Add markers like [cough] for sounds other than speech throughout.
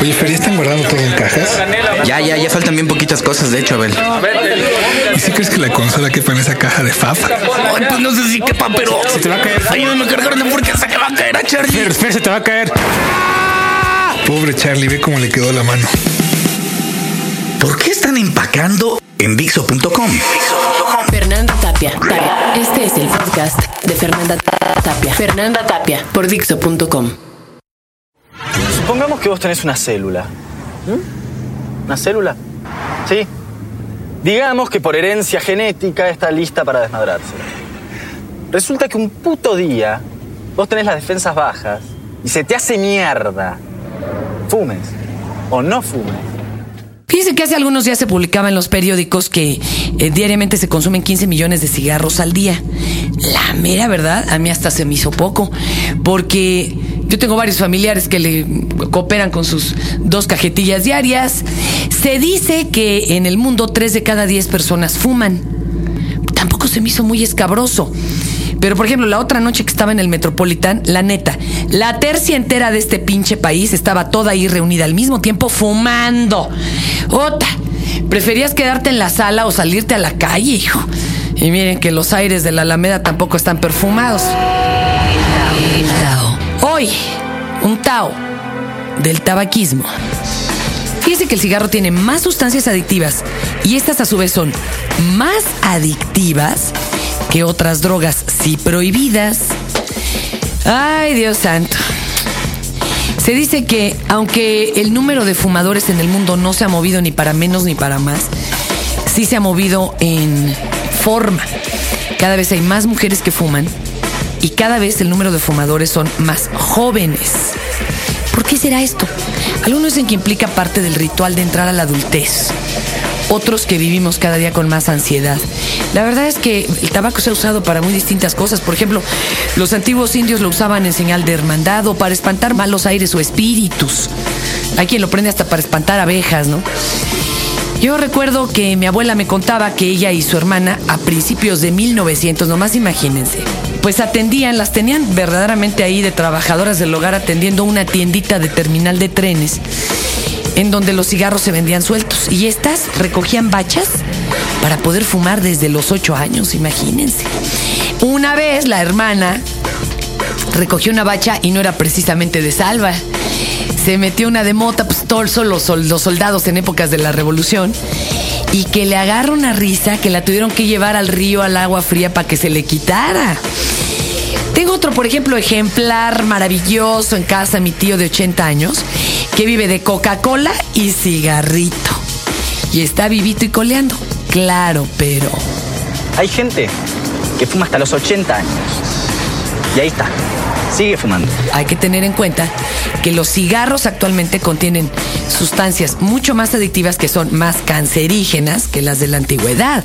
Oye, Fer, ¿ya están guardando todo en cajas? Ya, ya, ya faltan bien poquitas cosas, de hecho, Abel. ¿Y si crees que la consola quepa en esa caja de fafa? Ay, pues no sé si quepa, pero. Se te va a caer. Ayúdame a cargar de porque se te va a caer a Charlie. Fer, Fer, se te va a caer. Pobre Charlie, ve cómo le quedó la mano. ¿Por qué están empacando en Dixo.com? Fernanda Tapia. Tapia. Este es el podcast de Fernanda Tapia. Fernanda Tapia por Dixo.com. Supongamos que vos tenés una célula. ¿Mm? ¿Una célula? Sí. Digamos que por herencia genética está lista para desmadrarse. Resulta que un puto día vos tenés las defensas bajas y se te hace mierda. Fumes o no fumes. Fíjense que hace algunos días se publicaba en los periódicos que eh, diariamente se consumen 15 millones de cigarros al día. La mera verdad, a mí hasta se me hizo poco, porque yo tengo varios familiares que le cooperan con sus dos cajetillas diarias. Se dice que en el mundo 3 de cada 10 personas fuman. Tampoco se me hizo muy escabroso. Pero, por ejemplo, la otra noche que estaba en el Metropolitan, la neta, la tercia entera de este pinche país estaba toda ahí reunida al mismo tiempo fumando. Ota, preferías quedarte en la sala o salirte a la calle, hijo. Y miren que los aires de la Alameda tampoco están perfumados. Hoy, un Tao del tabaquismo. Fíjese que el cigarro tiene más sustancias adictivas y estas a su vez son más adictivas que otras drogas sí prohibidas. Ay, Dios santo. Se dice que aunque el número de fumadores en el mundo no se ha movido ni para menos ni para más, sí se ha movido en forma. Cada vez hay más mujeres que fuman y cada vez el número de fumadores son más jóvenes. ¿Por qué será esto? Algunos dicen que implica parte del ritual de entrar a la adultez. Otros que vivimos cada día con más ansiedad. La verdad es que el tabaco se ha usado para muy distintas cosas. Por ejemplo, los antiguos indios lo usaban en señal de hermandad o para espantar malos aires o espíritus. Hay quien lo prende hasta para espantar abejas, ¿no? Yo recuerdo que mi abuela me contaba que ella y su hermana a principios de 1900, nomás imagínense, pues atendían, las tenían verdaderamente ahí de trabajadoras del hogar atendiendo una tiendita de terminal de trenes en donde los cigarros se vendían sueltos y estas recogían bachas para poder fumar desde los ocho años, imagínense. Una vez la hermana recogió una bacha y no era precisamente de salva. Se metió una de mota, pues todos los, los soldados en épocas de la revolución, y que le agarra una risa que la tuvieron que llevar al río al agua fría para que se le quitara. Tengo otro, por ejemplo, ejemplar maravilloso en casa, mi tío de 80 años, que vive de Coca-Cola y cigarrito. Y está vivito y coleando. Claro, pero... Hay gente que fuma hasta los 80 años. Y ahí está. Sigue fumando. Hay que tener en cuenta que los cigarros actualmente contienen sustancias mucho más adictivas que son más cancerígenas que las de la antigüedad.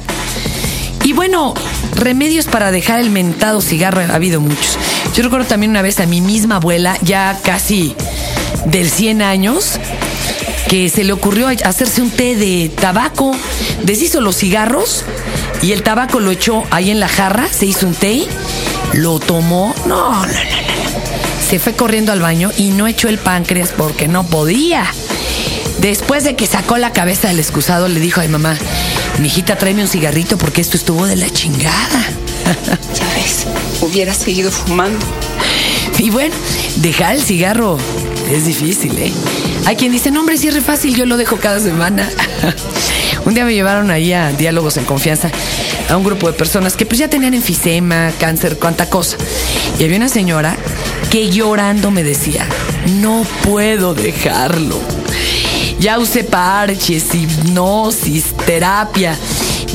Y bueno, remedios para dejar el mentado cigarro ha habido muchos. Yo recuerdo también una vez a mi misma abuela, ya casi del 100 años, que se le ocurrió hacerse un té de tabaco. Deshizo los cigarros y el tabaco lo echó ahí en la jarra, se hizo un té, lo tomó. No, no, no, no. Se fue corriendo al baño y no echó el páncreas porque no podía. Después de que sacó la cabeza del excusado, le dijo a mi mamá, mijita, tráeme un cigarrito porque esto estuvo de la chingada. [laughs] Ya ves, hubiera seguido fumando. Y bueno, dejar el cigarro es difícil, ¿eh? Hay quien dice, no, hombre, si es re fácil, yo lo dejo cada semana. [laughs] un día me llevaron ahí a Diálogos en Confianza a un grupo de personas que pues ya tenían enfisema, cáncer, cuánta cosa. Y había una señora que llorando me decía, no puedo dejarlo. Ya usé parches, hipnosis, terapia.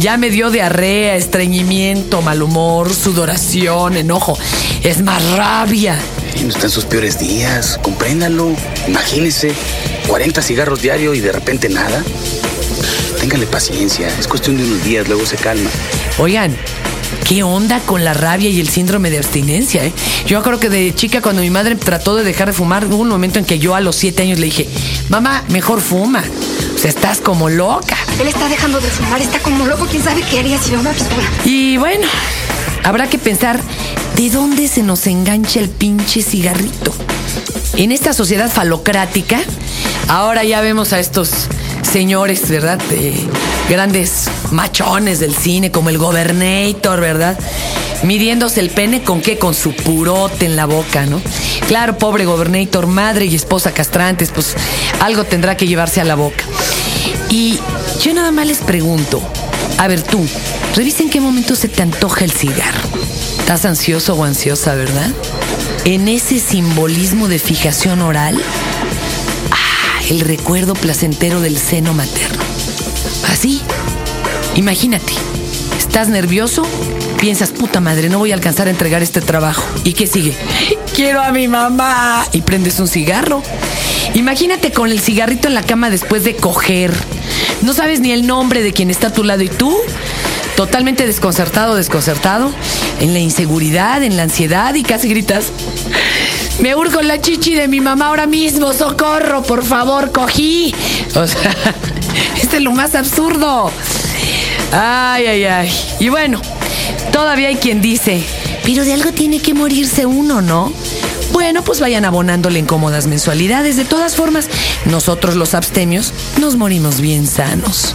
Ya me dio diarrea, estreñimiento, mal humor, sudoración, enojo. Es más rabia. Y no está en sus peores días. Compréndalo. Imagínese. 40 cigarros diario y de repente nada. Téngale paciencia. Es cuestión de unos días, luego se calma. Oigan, ¿qué onda con la rabia y el síndrome de abstinencia? Eh? Yo creo que de chica, cuando mi madre trató de dejar de fumar, hubo un momento en que yo a los siete años le dije, mamá, mejor fuma. O sea, estás como loca. Él está dejando de fumar, está como loco. ¿Quién sabe qué haría si una pistola? Y bueno, habrá que pensar de dónde se nos engancha el pinche cigarrito. en esta sociedad falocrática, ahora ya vemos a estos señores, ¿verdad? De grandes machones del cine, como el Gobernator, ¿verdad? Midiéndose el pene con qué? Con su purote en la boca, ¿no? Claro, pobre Gobernator, madre y esposa castrantes, pues algo tendrá que llevarse a la boca. Y yo nada más les pregunto, a ver tú, revisa en qué momento se te antoja el cigarro. Estás ansioso o ansiosa, ¿verdad? En ese simbolismo de fijación oral, ah, el recuerdo placentero del seno materno. Así, imagínate, estás nervioso, piensas, puta madre, no voy a alcanzar a entregar este trabajo. ¿Y qué sigue? Quiero a mi mamá. Y prendes un cigarro. Imagínate con el cigarrito en la cama después de coger. No sabes ni el nombre de quien está a tu lado y tú, totalmente desconcertado, desconcertado, en la inseguridad, en la ansiedad y casi gritas. Me urgo la chichi de mi mamá ahora mismo, socorro, por favor, cogí. O sea, [laughs] este es lo más absurdo. Ay, ay, ay. Y bueno, todavía hay quien dice, pero de algo tiene que morirse uno, ¿no? Bueno, pues vayan abonándole en cómodas mensualidades. De todas formas, nosotros los abstemios nos morimos bien sanos.